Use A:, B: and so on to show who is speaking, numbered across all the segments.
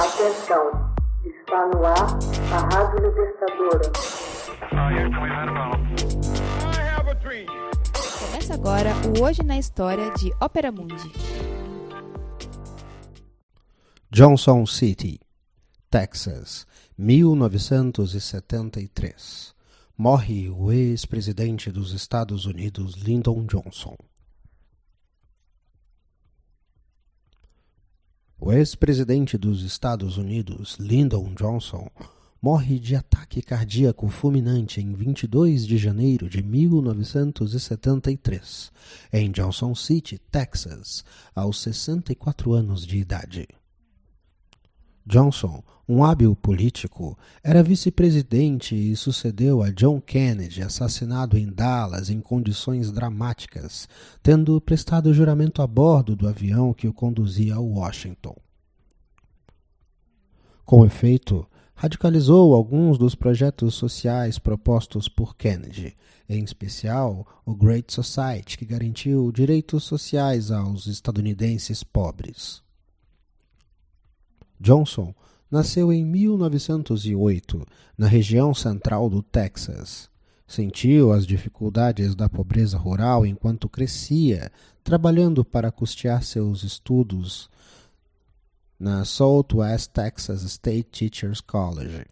A: Atenção, está no ar a Rádio Libertadora.
B: Começa agora o Hoje na História de Ópera Mundi.
C: Johnson City, Texas, 1973. Morre o ex-presidente dos Estados Unidos Lyndon Johnson. O ex-presidente dos Estados Unidos, Lyndon Johnson, morre de ataque cardíaco fulminante em 22 de janeiro de 1973, em Johnson City, Texas, aos 64 anos de idade. Johnson, um hábil político, era vice-presidente e sucedeu a John Kennedy, assassinado em Dallas em condições dramáticas, tendo prestado juramento a bordo do avião que o conduzia a Washington. Com efeito, radicalizou alguns dos projetos sociais propostos por Kennedy, em especial o Great Society, que garantiu direitos sociais aos estadunidenses pobres. Johnson nasceu em 1908, na região central do Texas. Sentiu as dificuldades da pobreza rural enquanto crescia, trabalhando para custear seus estudos na Southwest Texas State Teachers College.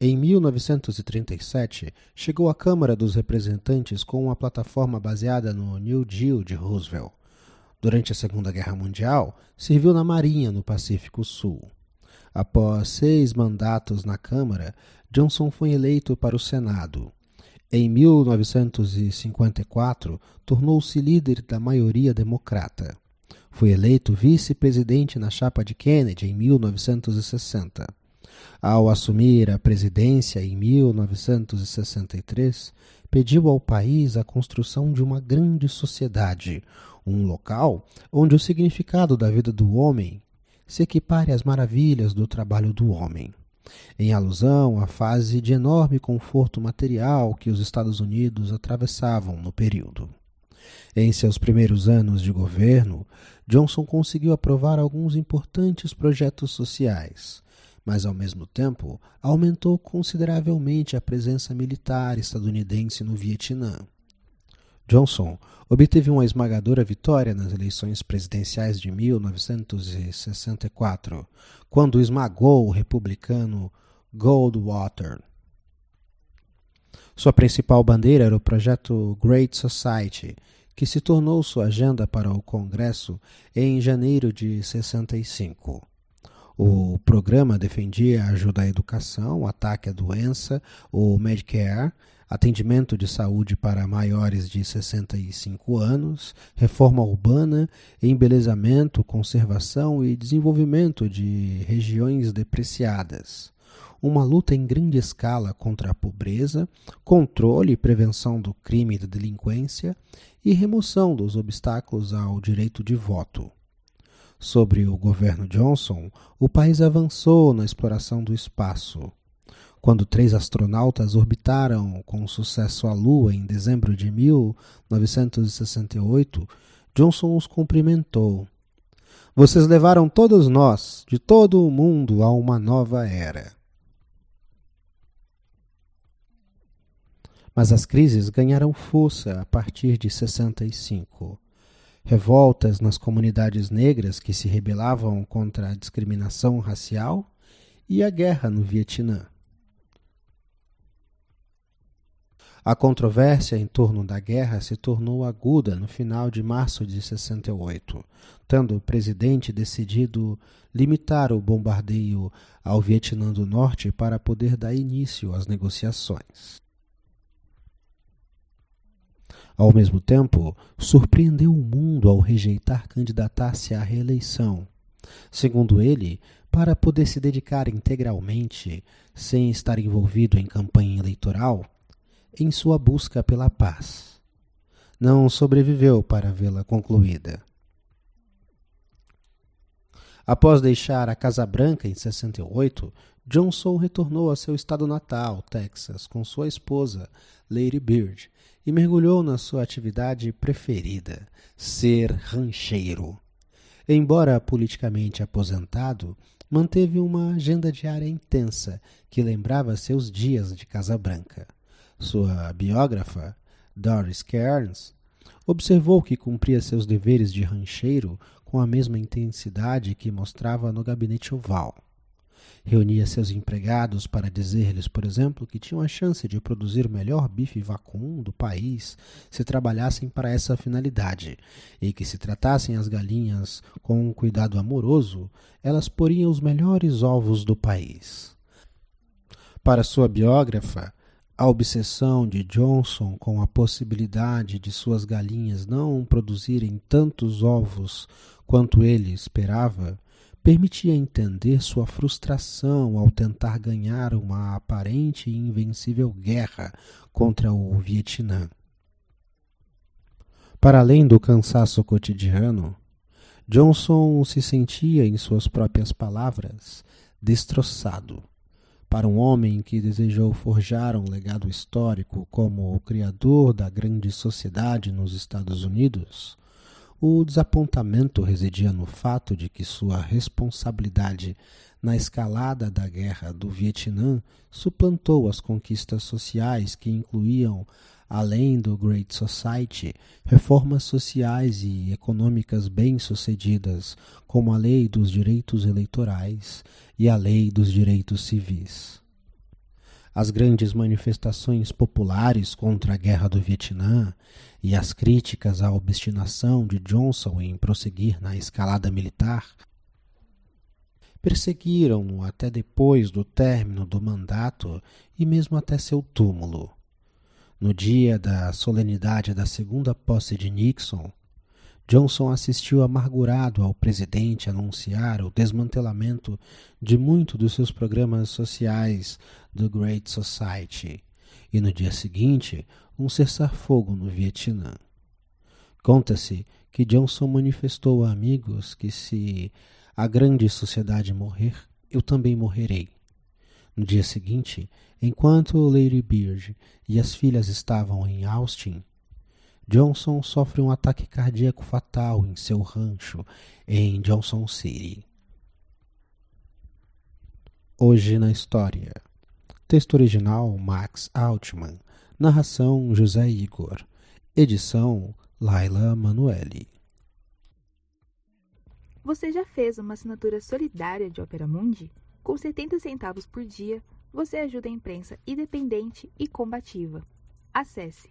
C: Em 1937, chegou à Câmara dos Representantes com uma plataforma baseada no New Deal de Roosevelt. Durante a Segunda Guerra Mundial, serviu na Marinha no Pacífico Sul. Após seis mandatos na Câmara, Johnson foi eleito para o Senado. Em 1954, tornou-se líder da maioria democrata. Foi eleito vice-presidente na chapa de Kennedy em 1960. Ao assumir a presidência em 1963, pediu ao país a construção de uma grande sociedade, um local onde o significado da vida do homem se equipare às maravilhas do trabalho do homem, em alusão à fase de enorme conforto material que os Estados Unidos atravessavam no período. Em seus primeiros anos de governo, Johnson conseguiu aprovar alguns importantes projetos sociais, mas ao mesmo tempo aumentou consideravelmente a presença militar estadunidense no Vietnã. Johnson obteve uma esmagadora vitória nas eleições presidenciais de 1964, quando esmagou o republicano Goldwater. Sua principal bandeira era o projeto Great Society, que se tornou sua agenda para o Congresso em janeiro de 65. O programa defendia ajuda à educação, ataque à doença, o Medicare, atendimento de saúde para maiores de 65 anos, reforma urbana, embelezamento, conservação e desenvolvimento de regiões depreciadas. Uma luta em grande escala contra a pobreza, controle e prevenção do crime e da delinquência e remoção dos obstáculos ao direito de voto. Sobre o governo Johnson, o país avançou na exploração do espaço, quando três astronautas orbitaram com sucesso a Lua em dezembro de 1968, Johnson os cumprimentou. Vocês levaram todos nós, de todo o mundo, a uma nova era. Mas as crises ganharam força a partir de 65. Revoltas nas comunidades negras que se rebelavam contra a discriminação racial e a guerra no Vietnã. A controvérsia em torno da guerra se tornou aguda no final de março de 68, tendo o presidente decidido limitar o bombardeio ao Vietnã do Norte para poder dar início às negociações. Ao mesmo tempo, surpreendeu o mundo ao rejeitar candidatar-se à reeleição. Segundo ele, para poder se dedicar integralmente, sem estar envolvido em campanha eleitoral, em sua busca pela paz. Não sobreviveu para vê-la concluída. Após deixar a Casa Branca em 68, Johnson retornou a seu estado natal, Texas, com sua esposa, Lady Bird, e mergulhou na sua atividade preferida, ser rancheiro. Embora politicamente aposentado, manteve uma agenda diária intensa que lembrava seus dias de Casa Branca. Sua biógrafa, Doris Kearns, observou que cumpria seus deveres de rancheiro com a mesma intensidade que mostrava no gabinete oval. Reunia seus empregados para dizer-lhes, por exemplo, que tinham a chance de produzir o melhor bife vacum do país se trabalhassem para essa finalidade, e que se tratassem as galinhas com um cuidado amoroso, elas poriam os melhores ovos do país. Para sua biógrafa, a obsessão de Johnson com a possibilidade de suas galinhas não produzirem tantos ovos quanto ele esperava permitia entender sua frustração ao tentar ganhar uma aparente e invencível guerra contra o Vietnã. Para além do cansaço cotidiano, Johnson se sentia, em suas próprias palavras, destroçado. Para um homem que desejou forjar um legado histórico como o criador da grande sociedade nos Estados Unidos, o desapontamento residia no fato de que sua responsabilidade na escalada da guerra do Vietnã suplantou as conquistas sociais que incluíam, além do Great Society, reformas sociais e econômicas bem-sucedidas, como a Lei dos Direitos Eleitorais e a Lei dos Direitos Civis. As grandes manifestações populares contra a guerra do Vietnã e as críticas à obstinação de Johnson em prosseguir na escalada militar perseguiram-no até depois do término do mandato e mesmo até seu túmulo. No dia da solenidade da segunda posse de Nixon, Johnson assistiu amargurado ao presidente anunciar o desmantelamento de muitos dos seus programas sociais do Great Society e no dia seguinte um cessar-fogo no Vietnã. Conta-se que Johnson manifestou a amigos que se a grande sociedade morrer, eu também morrerei. No dia seguinte, enquanto Lady Bird e as filhas estavam em Austin, Johnson sofre um ataque cardíaco fatal em seu rancho em Johnson City. Hoje na história. Texto original Max Altman. Narração José Igor. Edição Laila Manuelle.
B: Você já fez uma assinatura solidária de Opera Mundi? Com 70 centavos por dia, você ajuda a imprensa independente e combativa. Acesse